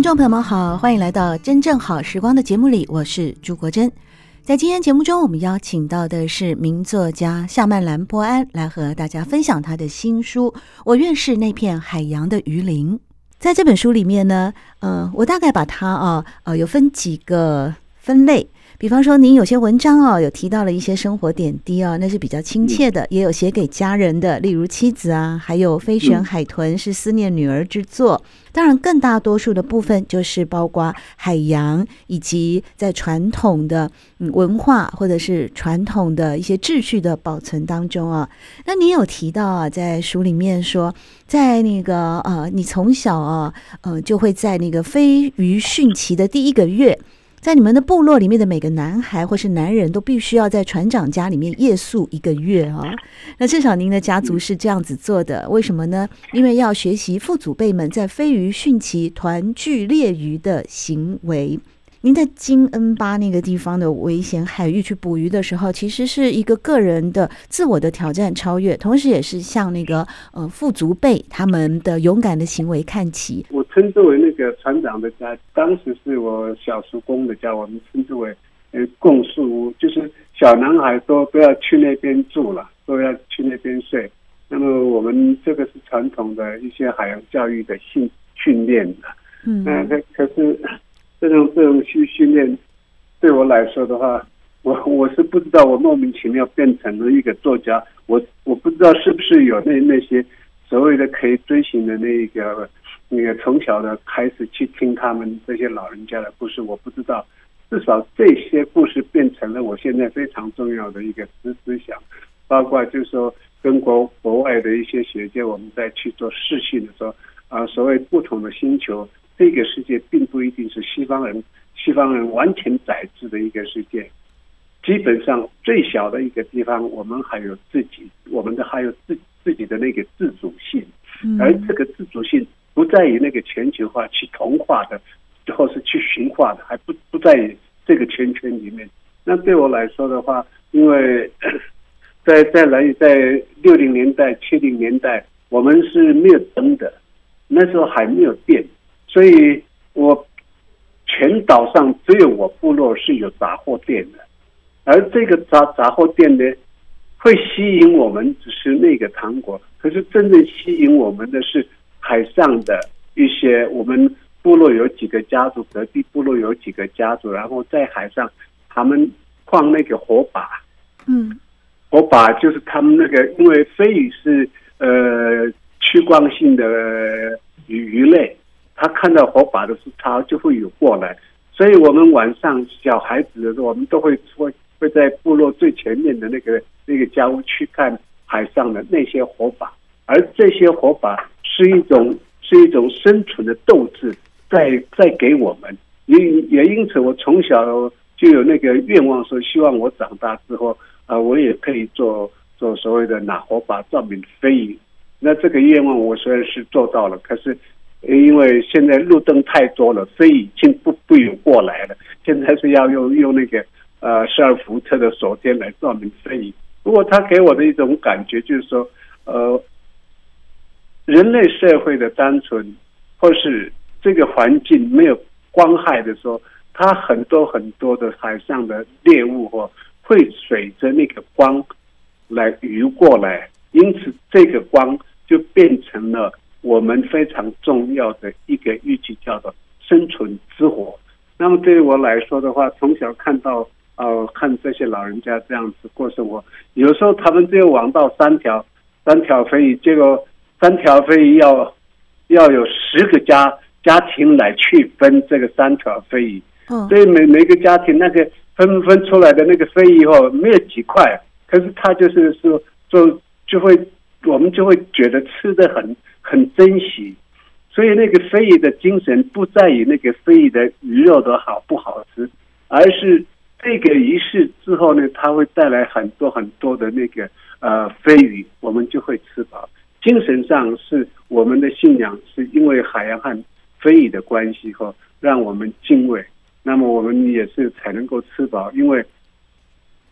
听众朋友们好，欢迎来到《真正好时光》的节目里，我是朱国珍。在今天节目中，我们邀请到的是名作家夏曼兰·波安，来和大家分享他的新书《我愿是那片海洋的鱼鳞》。在这本书里面呢，呃，我大概把它啊，呃，有分几个分类。比方说，您有些文章哦，有提到了一些生活点滴哦，那是比较亲切的；也有写给家人的，例如妻子啊，还有飞旋海豚是思念女儿之作。当然，更大多数的部分就是包括海洋，以及在传统的文化或者是传统的一些秩序的保存当中啊。那您有提到啊，在书里面说，在那个呃，你从小啊，呃，就会在那个飞鱼汛期的第一个月。在你们的部落里面的每个男孩或是男人都必须要在船长家里面夜宿一个月啊。那至少您的家族是这样子做的，为什么呢？因为要学习父祖辈们在飞鱼汛期团聚猎鱼的行为。您在金恩巴那个地方的危险海域去捕鱼的时候，其实是一个个人的自我的挑战超越，同时也是向那个呃父祖辈他们的勇敢的行为看齐。称之为那个船长的家，当时是我小叔公的家，我们称之为呃共宿屋，就是小男孩都都要去那边住了，都要去那边睡。那么我们这个是传统的一些海洋教育的训训练的，嗯，那可是。这种这种训训练，对我来说的话，我我是不知道，我莫名其妙变成了一个作家，我我不知道是不是有那那些所谓的可以追寻的那一个那个从小的开始去听他们这些老人家的故事，我不知道，至少这些故事变成了我现在非常重要的一个思思想，包括就是说跟国国外的一些学界，我们在去做试训的时候，啊，所谓不同的星球。这个世界并不一定是西方人，西方人完全宰制的一个世界。基本上最小的一个地方，我们还有自己，我们的还有自自己的那个自主性。而这个自主性不在于那个全球化去同化的，或是去驯化的，还不不在于这个圈圈里面。那对我来说的话，因为 在在来在六零年代、七零年代，我们是没有灯的，那时候还没有电。所以，我全岛上只有我部落是有杂货店的，而这个杂杂货店呢，会吸引我们只是那个糖果，可是真正吸引我们的是海上的一些。我们部落有几个家族，隔壁部落有几个家族，然后在海上，他们放那个火把，嗯，火把就是他们那个，因为飞鱼是呃趋光性的鱼鱼类。他看到火把的时候，他就会游过来。所以，我们晚上小孩子的时候，我们都会会会在部落最前面的那个那个家屋去看海上的那些火把。而这些火把是一种是一种生存的斗志，在在给我们。也也因此，我从小就有那个愿望，说希望我长大之后啊，我也可以做做所谓的拿火把照明飞影。那这个愿望我虽然是做到了，可是。因为现在路灯太多了，飞影已经不不有过来了。现在是要用用那个呃十二伏特的手电来照明飞影。不过他给我的一种感觉就是说，呃，人类社会的单纯，或是这个环境没有光害的时候，它很多很多的海上的猎物或会随着那个光来游过来，因此这个光就变成了。我们非常重要的一个玉器叫做生存之火。那么对于我来说的话，从小看到呃看这些老人家这样子过生活，有时候他们只有网到三条三条飞鱼，结果三条飞鱼要要有十个家家庭来去分这个三条飞鱼。嗯，所以每每个家庭那个分分出来的那个飞鱼哦，没有几块，可是他就是说就就会。我们就会觉得吃的很很珍惜。所以那个飞鱼的精神不在于那个飞鱼的鱼肉的好不好吃，而是这个仪式之后呢，它会带来很多很多的那个呃飞鱼，我们就会吃饱。精神上是我们的信仰，是因为海洋和飞鱼的关系后，让我们敬畏。那么我们也是才能够吃饱，因为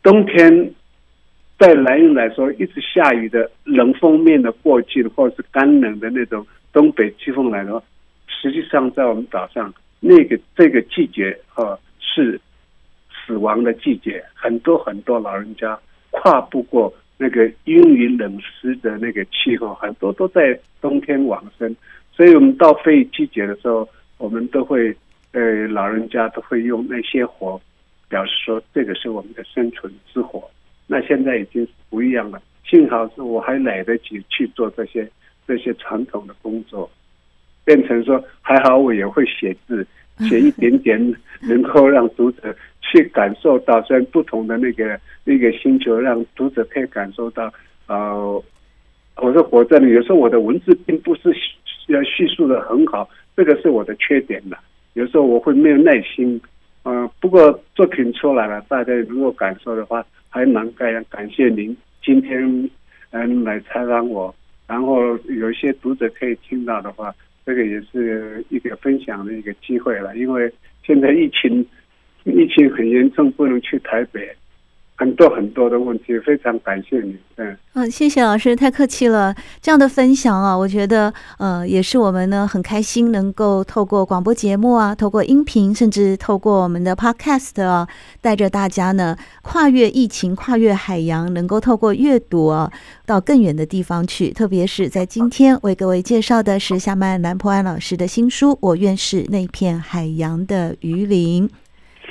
冬天在兰屿来说，一直下雨的冷锋面的过境，或者是干冷的那种。东北季风来的话，实际上在我们岛上，那个这个季节啊是死亡的季节，很多很多老人家跨不过那个阴雨冷湿的那个气候，很多都在冬天往生。所以我们到非季节的时候，我们都会呃老人家都会用那些火表示说，这个是我们的生存之火。那现在已经不一样了，幸好是我还来得及去做这些。这些传统的工作，变成说还好，我也会写字，写一点点，能够让读者去感受到，虽然不同的那个那个星球，让读者可以感受到。呃，我说活在有时候我的文字并不是要叙述的很好，这个是我的缺点了。有时候我会没有耐心，嗯、呃，不过作品出来了，大家如果感受的话，还蛮感感谢您今天嗯来采访我。然后有一些读者可以听到的话，这个也是一个分享的一个机会了。因为现在疫情疫情很严重，不能去台北。很多很多的问题，非常感谢你。嗯，嗯，谢谢老师，太客气了。这样的分享啊，我觉得呃，也是我们呢很开心能够透过广播节目啊，透过音频，甚至透过我们的 Podcast 啊，带着大家呢跨越疫情，跨越海洋，能够透过阅读啊，到更远的地方去。特别是在今天为各位介绍的是夏曼兰波安老师的新书《我愿是那片海洋的鱼鳞》。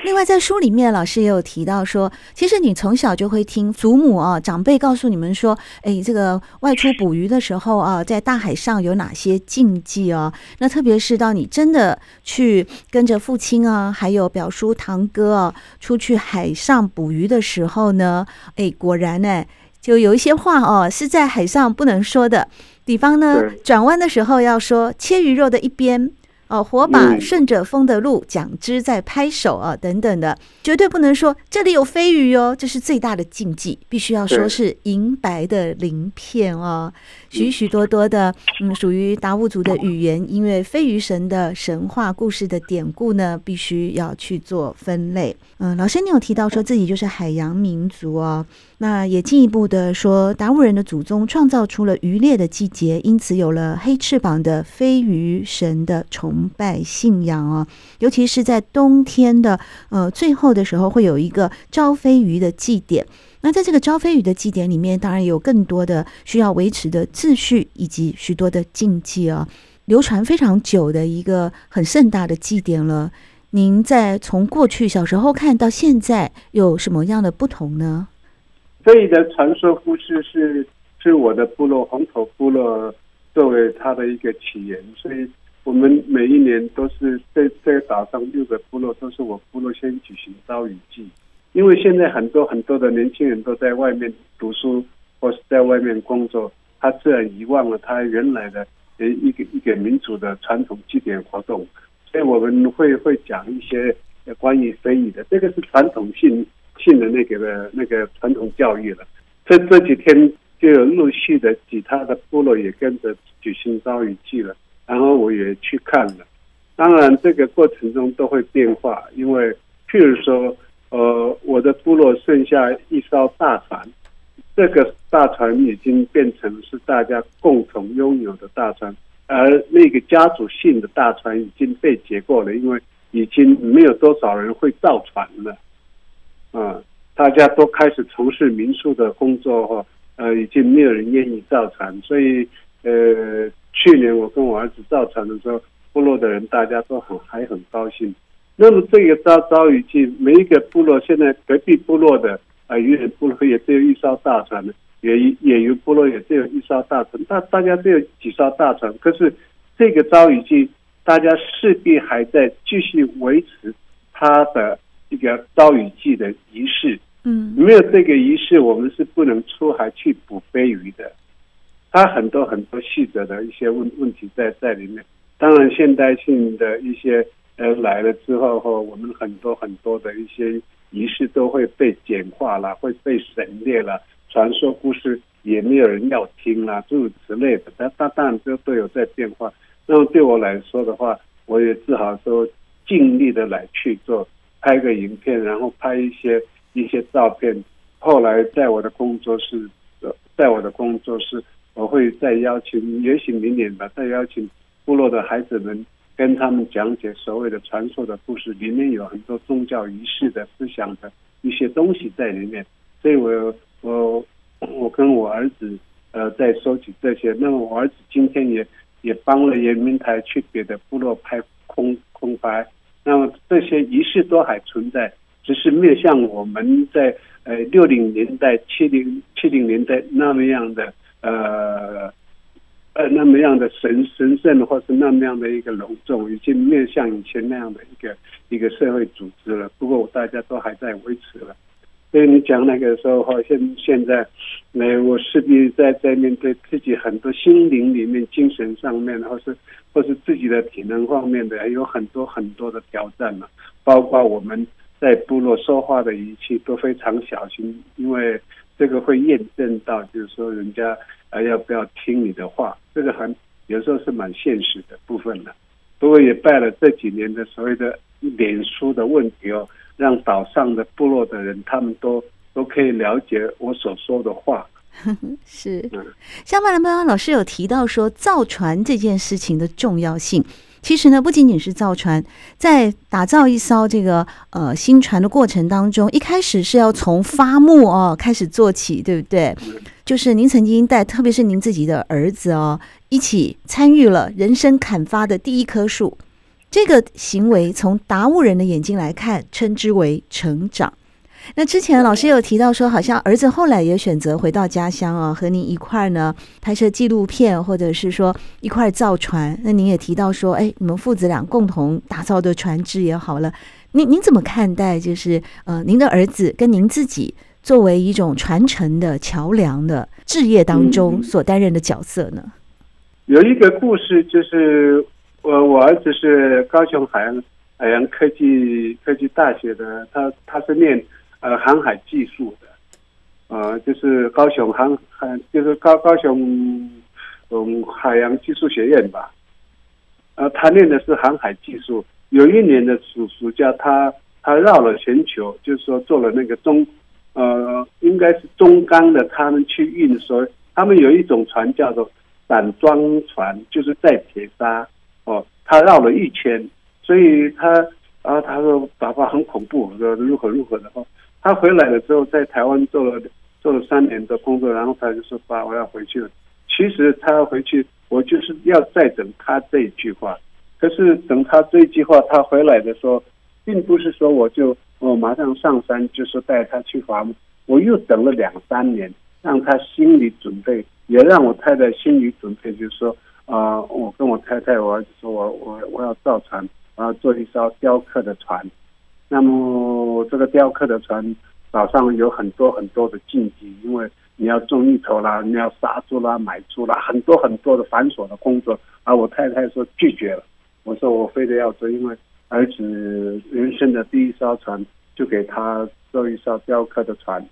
另外，在书里面，老师也有提到说，其实你从小就会听祖母啊、长辈告诉你们说，哎，这个外出捕鱼的时候啊，在大海上有哪些禁忌啊？那特别是到你真的去跟着父亲啊，还有表叔堂哥啊，出去海上捕鱼的时候呢，哎，果然呢，就有一些话哦，是在海上不能说的。比方呢，转弯的时候要说切鱼肉的一边。哦，火把顺着风的路，桨枝在拍手啊，等等的，绝对不能说这里有飞鱼哦，这是最大的禁忌，必须要说是银白的鳞片哦。许许多多的，嗯，属于达悟族的语言，因为飞鱼神的神话故事的典故呢，必须要去做分类。嗯，老师，你有提到说自己就是海洋民族哦，那也进一步的说，达悟人的祖宗创造出了渔猎的季节，因此有了黑翅膀的飞鱼神的崇拜信仰哦。尤其是在冬天的呃最后的时候，会有一个招飞鱼的祭典。那在这个招飞鱼的祭典里面，当然有更多的需要维持的秩序，以及许多的禁忌啊，流传非常久的一个很盛大的祭典了。您在从过去小时候看到现在，有什么样的不同呢？这里的传说故事是是我的部落红头部落作为它的一个起源，所以我们每一年都是在这个岛上六个部落都是我部落先举行招鱼祭。因为现在很多很多的年轻人都在外面读书或是在外面工作，他自然遗忘了他原来的一个一个民族的传统祭典活动，所以我们会会讲一些关于非遗的，这个是传统性性的那个的那个传统教育了。这这几天就有陆续的其他的部落也跟着举行招鱼祭了，然后我也去看了。当然这个过程中都会变化，因为譬如说。呃，我的部落剩下一艘大船，这个大船已经变成是大家共同拥有的大船，而那个家族性的大船已经被解构了，因为已经没有多少人会造船了，啊、大家都开始从事民宿的工作哈，呃，已经没有人愿意造船，所以呃，去年我跟我儿子造船的时候，部落的人大家都很还很高兴。那么这个招招鱼祭，每一个部落现在隔壁部落的啊，鱼人部落也只有一艘大船的，也也有部落也只有一艘大船，大大家都有几艘大船。可是这个招鱼祭，大家势必还在继续维持它的一个招雨季的仪式。嗯，没有这个仪式，我们是不能出海去捕飞鱼的。它很多很多细则的一些问问题在在里面。当然，现代性的一些呃来了之后后，我们很多很多的一些仪式都会被简化了，会被省略了，传说故事也没有人要听了，诸如此类的。但但当然都都有在变化。那么对我来说的话，我也只好说尽力的来去做，拍个影片，然后拍一些一些照片。后来在我的工作室，在我的工作室，我会再邀请，也许明年吧，再邀请。部落的孩子们跟他们讲解所谓的传说的故事，里面有很多宗教仪式的思想的一些东西在里面，所以我我我跟我儿子呃在收集这些。那么我儿子今天也也帮了原民台去别的部落拍空空拍，那么这些仪式都还存在，只是没有像我们在呃六零年代、七零七零年代那么样的呃。呃，那么样的神神圣，或是那么样的一个隆重，已经面向以前那样的一个一个社会组织了。不过大家都还在维持了。所以你讲那个时候，哈，现现在，那我势必在在面对自己很多心灵里面、精神上面，或是或是自己的体能方面的，有很多很多的挑战嘛。包括我们在部落说话的语气都非常小心，因为这个会验证到，就是说人家。还要不要听你的话？这个很有时候是蛮现实的部分的。不过也拜了这几年的所谓的脸书的问题哦，让岛上的部落的人他们都都可以了解我所说的话。是，像曼兰波安老师有提到说造船这件事情的重要性。其实呢，不仅仅是造船，在打造一艘这个呃新船的过程当中，一开始是要从发木哦开始做起，对不对？就是您曾经带，特别是您自己的儿子哦，一起参与了人生砍伐的第一棵树。这个行为从达悟人的眼睛来看，称之为成长。那之前老师有提到说，好像儿子后来也选择回到家乡啊，和您一块儿呢拍摄纪录片，或者是说一块儿造船。那您也提到说，哎，你们父子俩共同打造的船只也好了。您您怎么看待？就是呃，您的儿子跟您自己作为一种传承的桥梁的置业当中所担任的角色呢？有一个故事，就是我我儿子是高雄海洋海洋科技科技大学的，他他是念。呃，航海技术的，呃，就是高雄航海，就是高高雄嗯海洋技术学院吧。呃，他念的是航海技术。有一年的暑暑假，他他绕了全球，就是说做了那个中，呃，应该是中钢的，他们去运输，他们有一种船叫做散装船，就是载铁砂。哦，他绕了一圈，所以他啊，他说爸爸很恐怖，说如何如何的话。他回来了之后，在台湾做了做了三年的工作，然后他就说：“爸，我要回去了。”其实他回去，我就是要再等他这一句话。可是等他这一句话，他回来的时候，并不是说我就我马上上山，就是带他去伐木。我又等了两三年，让他心理准备，也让我太太心理准备，就是说啊、我跟我太太，我儿子说我我我要造船，我要做一艘雕刻的船。那么这个雕刻的船岛上有很多很多的禁忌，因为你要种芋头啦，你要杀猪啦、买猪啦，很多很多的繁琐的工作。而我太太说拒绝了，我说我非得要做，因为儿子人生的第一艘船就给他做一艘雕刻的船。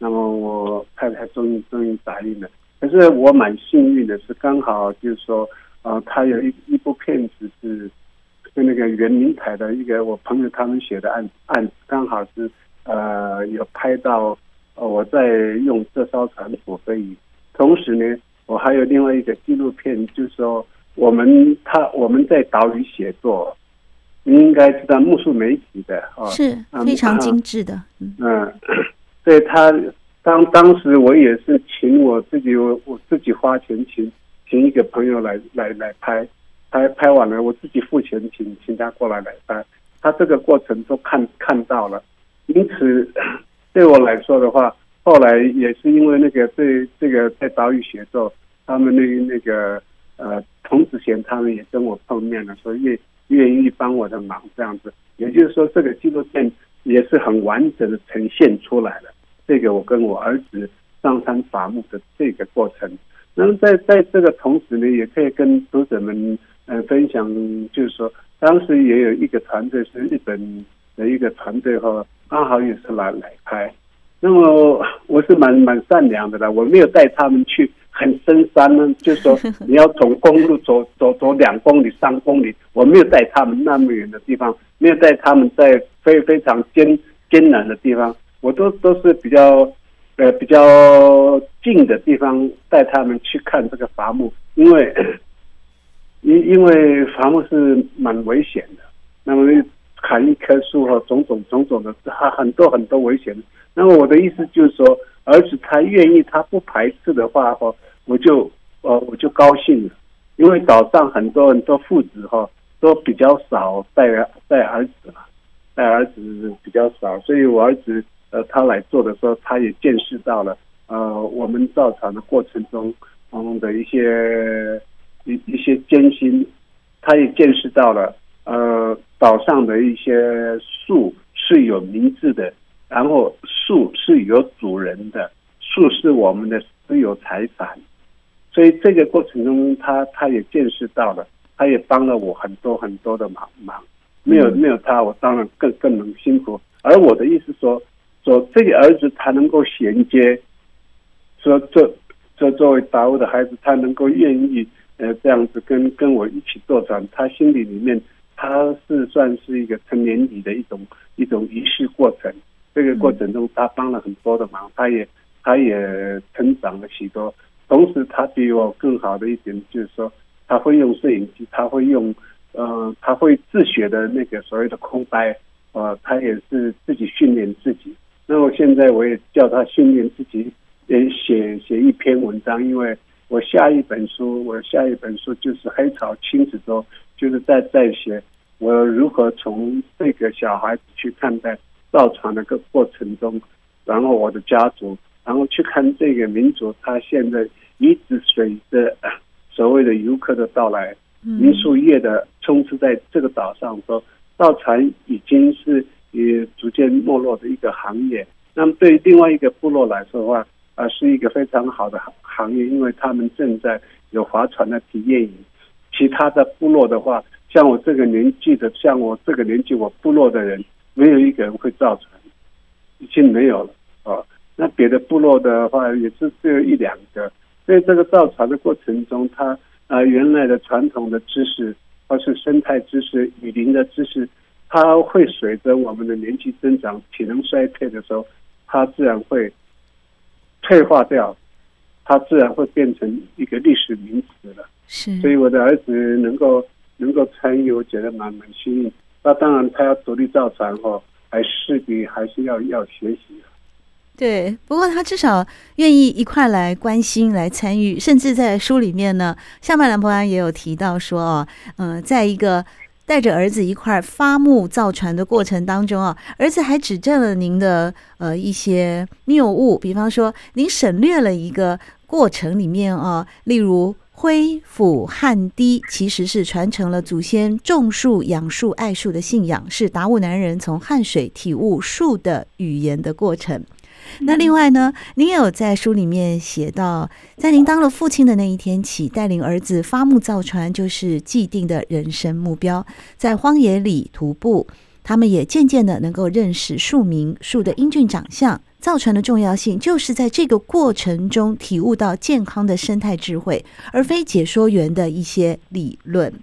那么我太太终于终于答应了。可是我蛮幸运的是，刚好就是说，呃，他有一一部片子是。跟那个袁明凯的一个我朋友他们写的案案子，刚好是呃有拍到，呃我在用这艘船捕飞鱼，同时呢，我还有另外一个纪录片，就是说我们他我们在岛屿写作，你应该知道木树媒体的哦，是非常精致的，嗯，嗯，所以他当当时我也是请我自己我我自己花钱请请一个朋友来来来拍。拍拍完了，我自己付钱请请他过来买单，他这个过程都看看到了，因此 对我来说的话，后来也是因为那个对这个在岛屿协作，他们那那个呃童子贤他们也跟我碰面了，说愿愿意帮我的忙这样子，也就是说这个纪录片也是很完整的呈现出来了。这个我跟我儿子上山伐木的这个过程，那么在在这个同时呢，也可以跟读者们呃分享，就是说当时也有一个团队是日本的一个团队哈，刚好也是来来拍。那么我是蛮蛮善良的啦，我没有带他们去很深山呢，就是说 你要从公路走走走两公里、三公里，我没有带他们那么远的地方，没有带他们在非非常艰艰难的地方，我都都是比较呃比较近的地方带他们去看这个伐木，因为因因为伐木是蛮危险的，那么砍一棵树和种种种种的，还很多很多危险。那么我的意思就是说，儿子他愿意，他不排斥的话，哈，我就呃我就高兴了，因为岛上很多很多父子哈都比较少带带儿子了，带儿子比较少，所以我儿子呃他来做的时候，他也见识到了呃我们造船的过程中嗯的一些一一些艰辛，他也见识到了呃岛上的一些树是有名字的。然后树是有主人的，树是我们的私有财产，所以这个过程中，他他也见识到了，他也帮了我很多很多的忙忙。没有没有他，我当然更更能辛苦。而我的意思说，说这个儿子他能够衔接，说这这作为达悟的孩子，他能够愿意呃这样子跟跟我一起坐船，他心里里面他是算是一个成年礼的一种一种仪式过程。这个过程中，他帮了很多的忙，他也他也成长了许多。同时，他比我更好的一点就是说，他会用摄影机，他会用，呃，他会自学的那个所谓的空白，呃，他也是自己训练自己。那么现在我也叫他训练自己，也写写一篇文章，因为我下一本书，我下一本书就是《黑潮亲子周》，就是在在写我如何从这个小孩子去看待。造船的个过程中，然后我的家族，然后去看这个民族，他现在一直随着 所谓的游客的到来，民宿业的充斥在这个岛上，说造船已经是也逐渐没落的一个行业。那么对于另外一个部落来说的话，是一个非常好的行行业，因为他们正在有划船的体验营。其他的部落的话，像我这个年纪的，像我这个年纪我部落的人。没有一个人会造船，已经没有了哦。那别的部落的话，也是只有一两个。所以这个造船的过程中，它啊、原来的传统的知识，或是生态知识、雨林的知识，它会随着我们的年纪增长、体能衰退的时候，它自然会退化掉，它自然会变成一个历史名词了。是。所以我的儿子能够能够参与，我觉得蛮蛮幸运。那当然，他要独立造船哦，还势必还是要要学习。对，不过他至少愿意一块来关心、来参与，甚至在书里面呢，夏曼兰博安也有提到说哦，嗯、呃，在一个带着儿子一块伐木造船的过程当中啊，儿子还指正了您的呃一些谬误，比方说您省略了一个过程里面啊，例如。挥斧汗滴其实是传承了祖先种树、养树、爱树的信仰，是达悟男人从汗水体悟树的语言的过程。那另外呢，您也有在书里面写到，在您当了父亲的那一天起，带领儿子伐木造船就是既定的人生目标，在荒野里徒步，他们也渐渐的能够认识树名、树的英俊长相。造船的重要性，就是在这个过程中体悟到健康的生态智慧，而非解说员的一些理论。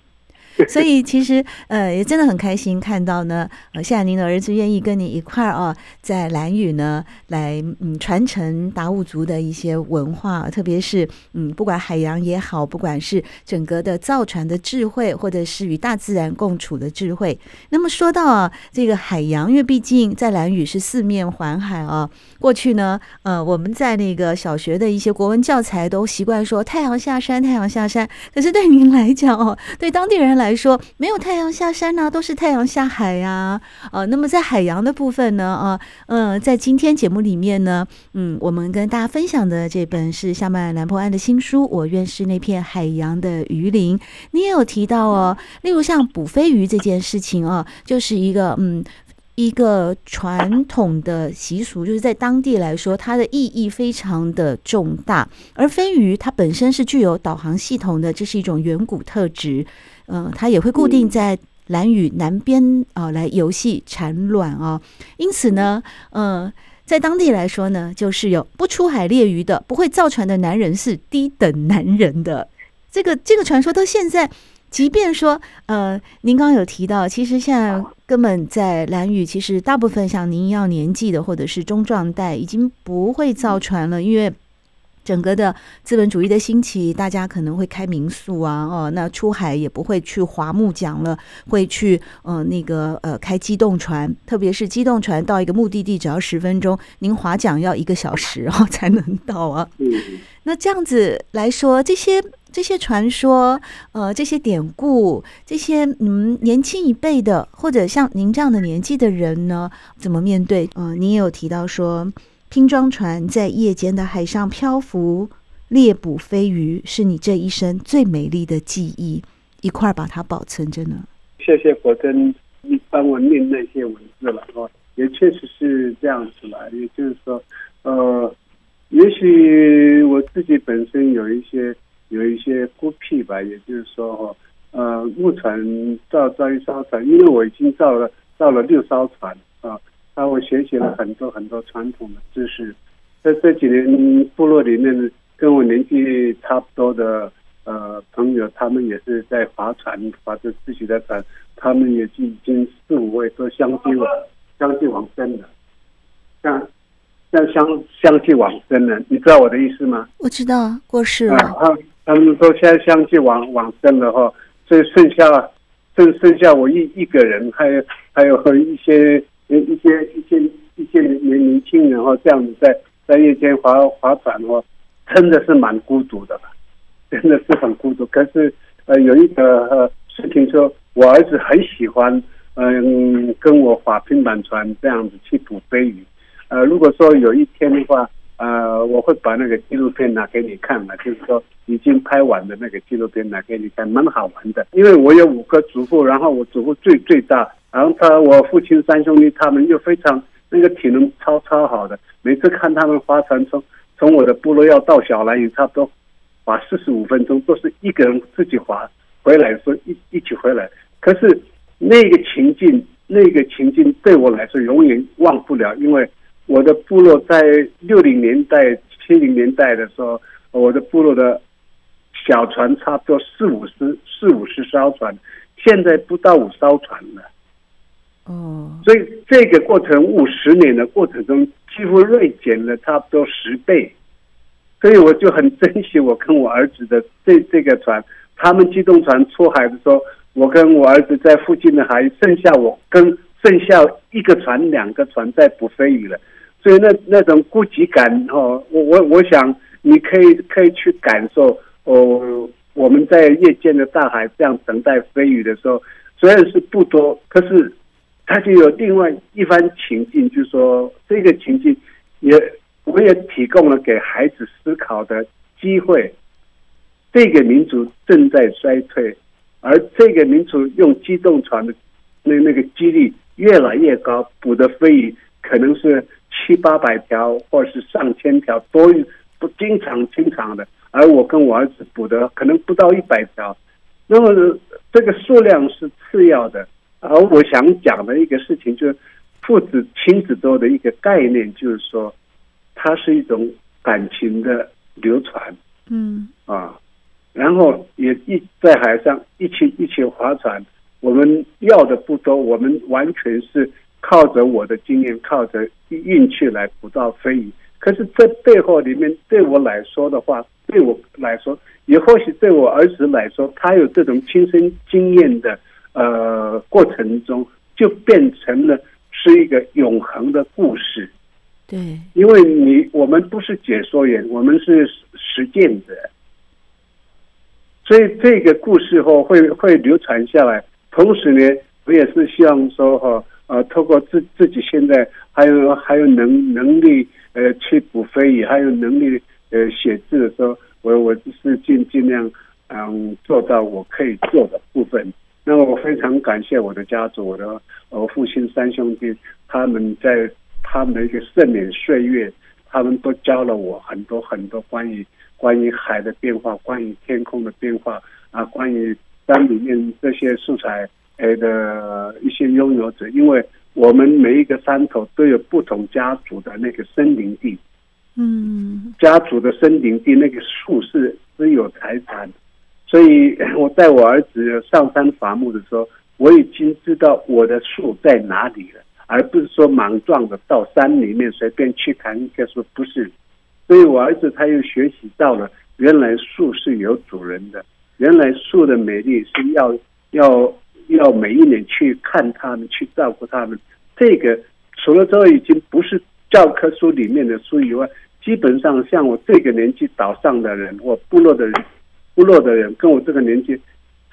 所以其实呃也真的很开心看到呢，呃，现在您的儿子愿意跟你一块儿啊，在兰屿呢来嗯传承达悟族的一些文化，特别是嗯不管海洋也好，不管是整个的造船的智慧，或者是与大自然共处的智慧。那么说到啊这个海洋，因为毕竟在兰屿是四面环海啊，过去呢呃我们在那个小学的一些国文教材都习惯说太阳下山，太阳下山，可是对您来讲哦，对当地人来。来说没有太阳下山呢、都是太阳下海呀、呃，那么在海洋的部分呢，啊，嗯，在今天节目里面呢，嗯，我们跟大家分享的这本是夏曼兰博安的新书《我愿是那片海洋的鱼鳞》。你也有提到哦，例如像捕飞鱼这件事情啊，就是一个嗯。一个传统的习俗，就是在当地来说，它的意义非常的重大。而飞鱼它本身是具有导航系统的，这是一种远古特质。嗯、呃，它也会固定在蓝屿南边啊、呃、来游戏产卵啊。因此呢，嗯、呃，在当地来说呢，就是有不出海猎鱼的、不会造船的男人是低等男人的。这个这个传说到现在。即便说，呃，您刚刚有提到，其实现在根本在蓝屿，其实大部分像您一样年纪的，或者是中壮代，已经不会造船了，因为整个的资本主义的兴起，大家可能会开民宿啊，哦，那出海也不会去划木桨了，会去呃那个呃开机动船，特别是机动船到一个目的地只要十分钟，您划桨要一个小时哦 才能到啊。那这样子来说，这些。这些传说，呃，这些典故，这些嗯，年轻一辈的，或者像您这样的年纪的人呢，怎么面对？呃，您也有提到说，拼装船在夜间的海上漂浮，猎捕飞鱼，是你这一生最美丽的记忆，一块把它保存着呢。谢谢佛珍，你帮我念那些文字了哦，也确实是这样子嘛。也就是说，呃，也许我自己本身有一些。有一些孤僻吧，也就是说，呃，木船造造一艘船，因为我已经造了造了六艘船啊，那我学习了很多很多传统的知识，在这几年部落里面，跟我年纪差不多的呃朋友，他们也是在划船，划着自己的船，他们也已经四五位都相继往相继往生了，像。像相相继往生了，你知道我的意思吗？我知道，过世了。啊，他们都现在相继往往生了哈，所以剩下剩剩下我一一个人，还有还有和一些一些一些一些年年轻人哈，这样子在在夜间划划船哦，真的是蛮孤独的，真的是很孤独。可是呃，有一个呃事情说，我儿子很喜欢嗯跟我划平板船这样子去捕飞鱼。呃，如果说有一天的话，呃，我会把那个纪录片拿给你看嘛，就是说已经拍完的那个纪录片拿给你看，蛮好玩的。因为我有五个祖父，然后我祖父最最大，然后他我父亲三兄弟他们又非常那个体能超超好的，每次看他们划船从从我的部落要到小兰屿，差不多划四十五分钟，都是一个人自己划回来，说一一起回来。可是那个情境，那个情境对我来说永远忘不了，因为。我的部落在六零年代、七零年代的时候，我的部落的小船差不多四五十、四五十艘船，现在不到五艘船了。哦，所以这个过程五十年的过程中，几乎锐减了差不多十倍。所以我就很珍惜我跟我儿子的这这个船，他们机动船出海的时候，我跟我儿子在附近的海，剩下我跟剩下一个船、两个船在捕飞鱼了。所以那那种孤寂感哦，我我我想你可以可以去感受哦，我们在夜间的大海这样等待飞鱼的时候，虽然是不多，可是他就有另外一番情境，就是说这个情境也我也提供了给孩子思考的机会。这个民族正在衰退，而这个民族用机动船的那那个几率越来越高，捕的飞鱼可能是。七八百条，或者是上千条，多不经常经常的，而我跟我儿子捕的可能不到一百条，那么这个数量是次要的。而我想讲的一个事情，就是父子亲子多的一个概念，就是说，它是一种感情的流传，嗯啊，然后也一在海上一起一起划船，我们要的不多，我们完全是。靠着我的经验，靠着运气来捕到飞鱼。可是这背后里面，对我来说的话，对我来说，也或许对我儿子来说，他有这种亲身经验的呃过程中，就变成了是一个永恒的故事。对，因为你我们不是解说员，我们是实践者，所以这个故事后会会流传下来。同时呢，我也是希望说哈。呃，透过自自己现在还有还有能能力呃去补飞鱼，还有能力呃写字的时候，我我是尽尽量嗯做到我可以做的部分，那我非常感谢我的家族，我的我父亲三兄弟，他们在他们的一个盛年岁月，他们都教了我很多很多关于关于海的变化，关于天空的变化啊，关于山里面这些素材诶的一些拥有者，因为我们每一个山头都有不同家族的那个森林地，嗯，家族的森林地那个树是私有财产。所以我带我儿子上山伐木的时候，我已经知道我的树在哪里了，而不是说莽撞的到山里面随便去砍一棵树，不是。所以我儿子他又学习到了，原来树是有主人的，原来树的美丽是要要要每一年去看他们，去照顾他们。这个除了这已经不是教科书里面的书以外，基本上像我这个年纪岛上的人，或部落的人。部落的人跟我这个年纪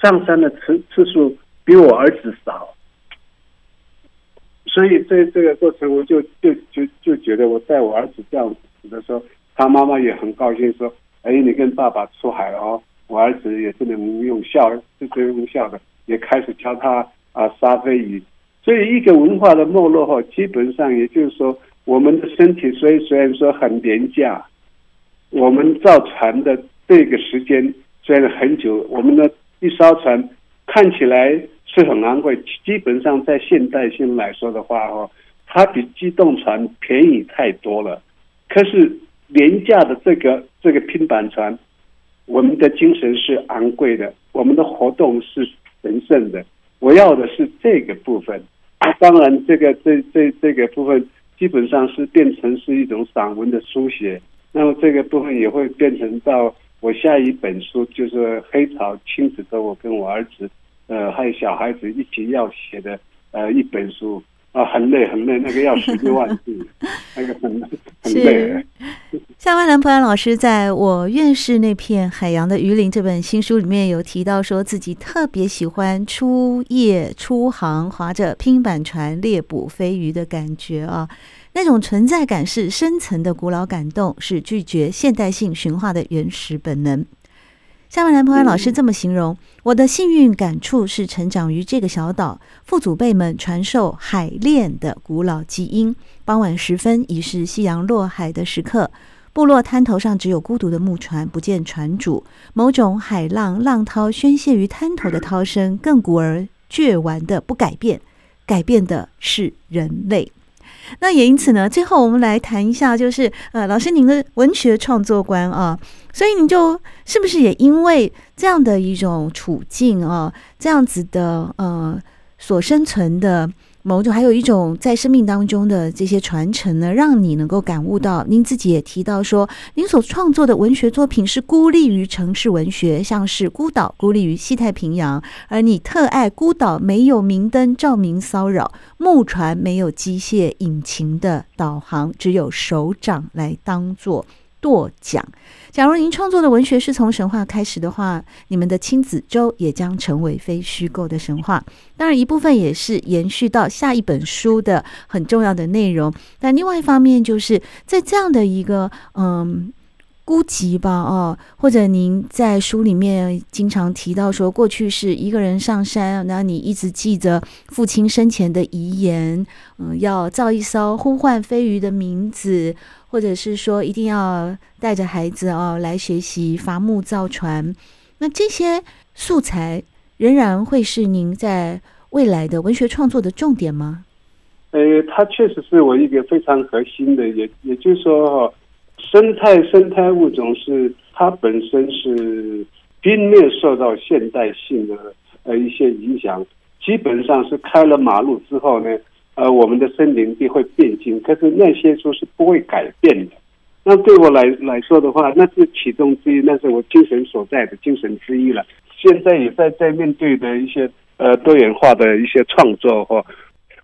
上山的次次数比我儿子少，所以在这个过程，我就就就就觉得我带我儿子这样子的时候，他妈妈也很高兴，说：“哎，你跟爸爸出海哦。”我儿子也是能用笑，是真用笑的，也开始教他啊杀飞鱼。所以一个文化的没落后，基本上也就是说，我们的身体虽虽然说很廉价，我们造船的这个时间。虽然很久，我们的一艘船看起来是很昂贵，基本上在现代性来说的话，哦，它比机动船便宜太多了。可是廉价的这个这个拼板船，我们的精神是昂贵的，我们的活动是神圣的。我要的是这个部分。那当然，这个这这这个部分基本上是变成是一种散文的书写。那么这个部分也会变成到。我下一本书就是黑潮亲子的，我跟我儿子，呃，还有小孩子一起要写的，呃，一本书啊，很累很累，那个要十六万字，那个很很累。夏曼兰博安老师在我院士那片海洋的鱼鳞这本新书里面有提到，说自己特别喜欢出夜出航，划着拼板船猎捕飞鱼的感觉啊。那种存在感是深层的古老感动，是拒绝现代性驯化的原始本能。夏曼兰博安老师这么形容：我的幸运感触是成长于这个小岛，父祖辈们传授海恋的古老基因。傍晚时分，已是夕阳落海的时刻，部落滩头上只有孤独的木船，不见船主。某种海浪浪涛宣泄于滩头的涛声，亘古而倔顽的不改变，改变的是人类。那也因此呢，最后我们来谈一下，就是呃，老师您的文学创作观啊，所以您就是不是也因为这样的一种处境啊，这样子的呃所生存的。某种还有一种在生命当中的这些传承呢，让你能够感悟到。您自己也提到说，您所创作的文学作品是孤立于城市文学，像是孤岛孤立于西太平洋，而你特爱孤岛没有明灯照明骚扰，木船没有机械引擎的导航，只有手掌来当做舵桨。假如您创作的文学是从神话开始的话，你们的亲子周也将成为非虚构的神话。当然，一部分也是延续到下一本书的很重要的内容。但另外一方面，就是在这样的一个嗯孤寂吧，哦，或者您在书里面经常提到说，过去是一个人上山，那你一直记着父亲生前的遗言，嗯，要造一艘呼唤飞鱼的名字。或者是说，一定要带着孩子哦来学习伐木造船，那这些素材仍然会是您在未来的文学创作的重点吗？呃，它确实是我一个非常核心的，也也就是说哈，生态生态物种是它本身是并没有受到现代性的呃一些影响，基本上是开了马路之后呢。呃，我们的森林地会变静，可是那些书是不会改变的。那对我来来说的话，那是其中之一，那是我精神所在的精神之一了。现在也在在面对的一些呃多元化的一些创作哈。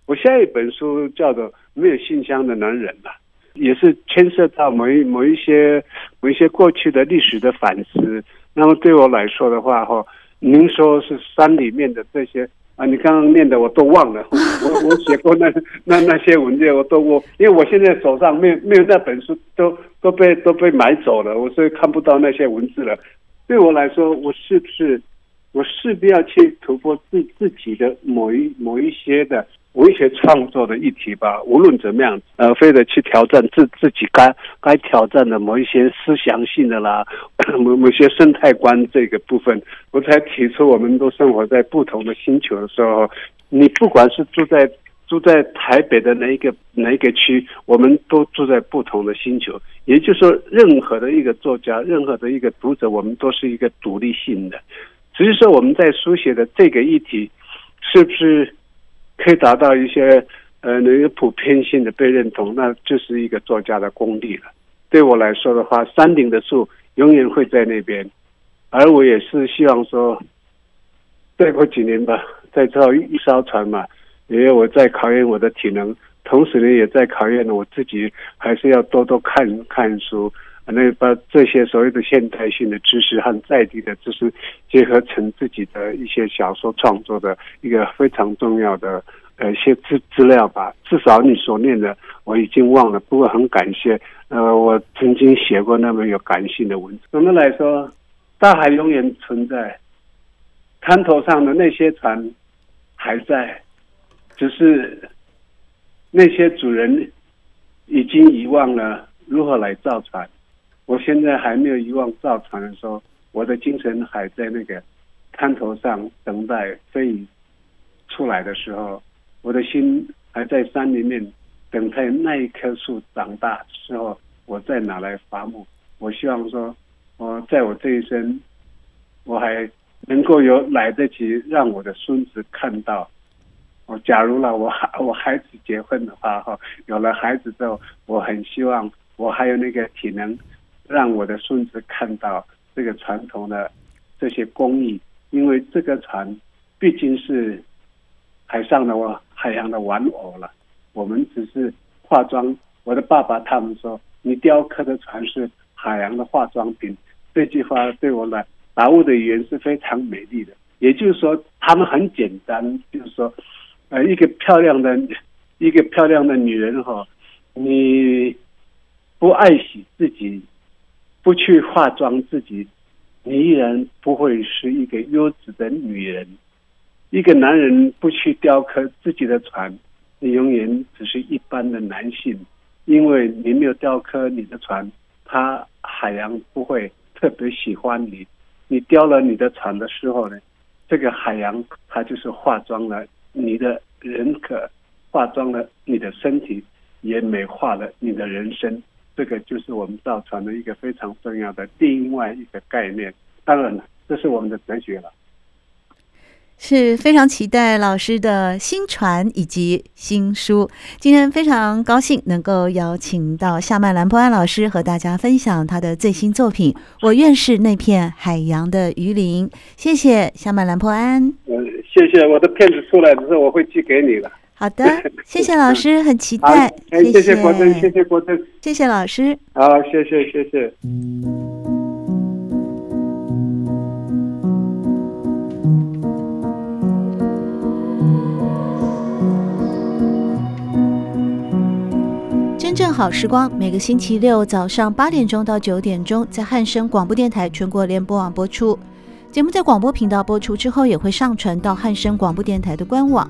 我下一本书叫做《没有信箱的男人》了，也是牵涉到某一某一些某一些过去的历史的反思。那么对我来说的话哈，您说是山里面的这些。啊，你刚刚念的我都忘了，我我写过那 那那些文件我都我，因为我现在手上没有没有那本书，都都被都被买走了，我所以看不到那些文字了。对我来说，我是不是我势必要去突破自自己的某一某一些的文学创作的议题吧。无论怎么样，呃，非得去挑战自自己该该挑战的某一些思想性的啦，某某些生态观这个部分，我才提出，我们都生活在不同的星球的时候，你不管是住在。住在台北的哪一个哪一个区，我们都住在不同的星球。也就是说，任何的一个作家，任何的一个读者，我们都是一个独立性的。只是说，我们在书写的这个议题，是不是可以达到一些呃能有普遍性的被认同？那就是一个作家的功力了。对我来说的话，山顶的树永远会在那边，而我也是希望说，再过几年吧，再造一艘船嘛。因为我在考验我的体能，同时呢，也在考验我自己，还是要多多看看书，那把这些所谓的现代性的知识和在地的知识结合成自己的一些小说创作的一个非常重要的呃一些资资料吧。至少你所念的我已经忘了，不过很感谢，呃，我曾经写过那么有感性的文字。总的来说，大海永远存在，滩头上的那些船还在。只是那些主人已经遗忘了如何来造船。我现在还没有遗忘造船的时候，我的精神还在那个滩头上等待飞鱼出来的时候，我的心还在山里面等待那一棵树长大之后，我再拿来伐木。我希望说，我在我这一生，我还能够有来得及让我的孙子看到。我假如了，我孩 我孩子结婚的话，哈，有了孩子之后，我很希望我还有那个体能，让我的孙子看到这个传统的这些工艺，因为这个船毕竟是海上的我海洋的玩偶了。我们只是化妆。我的爸爸他们说，你雕刻的船是海洋的化妆品。这句话对我来，达悟的语言是非常美丽的。也就是说，他们很简单，就是说。呃，一个漂亮的，一个漂亮的女人哈，你不爱惜自己，不去化妆自己，你依然不会是一个优质的女人。一个男人不去雕刻自己的船，你永远只是一般的男性，因为你没有雕刻你的船，他海洋不会特别喜欢你。你雕了你的船的时候呢，这个海洋它就是化妆了。你的人格化妆了，你的身体也美化了你的人生，这个就是我们造船的一个非常重要的另外一个概念。当然了，这是我们的哲学了。是非常期待老师的新船以及新书。今天非常高兴能够邀请到夏曼兰波安老师和大家分享他的最新作品《我愿是那片海洋的鱼鳞》。谢谢夏曼兰波安。嗯，谢谢。我的片子出来的时候，我会寄给你的。好的，谢谢老师，很期待。谢谢国珍，谢谢国珍，谢谢老师。好，谢谢，谢谢。真正好时光，每个星期六早上八点钟到九点钟，在汉声广播电台全国联播网播出。节目在广播频道播出之后，也会上传到汉声广播电台的官网。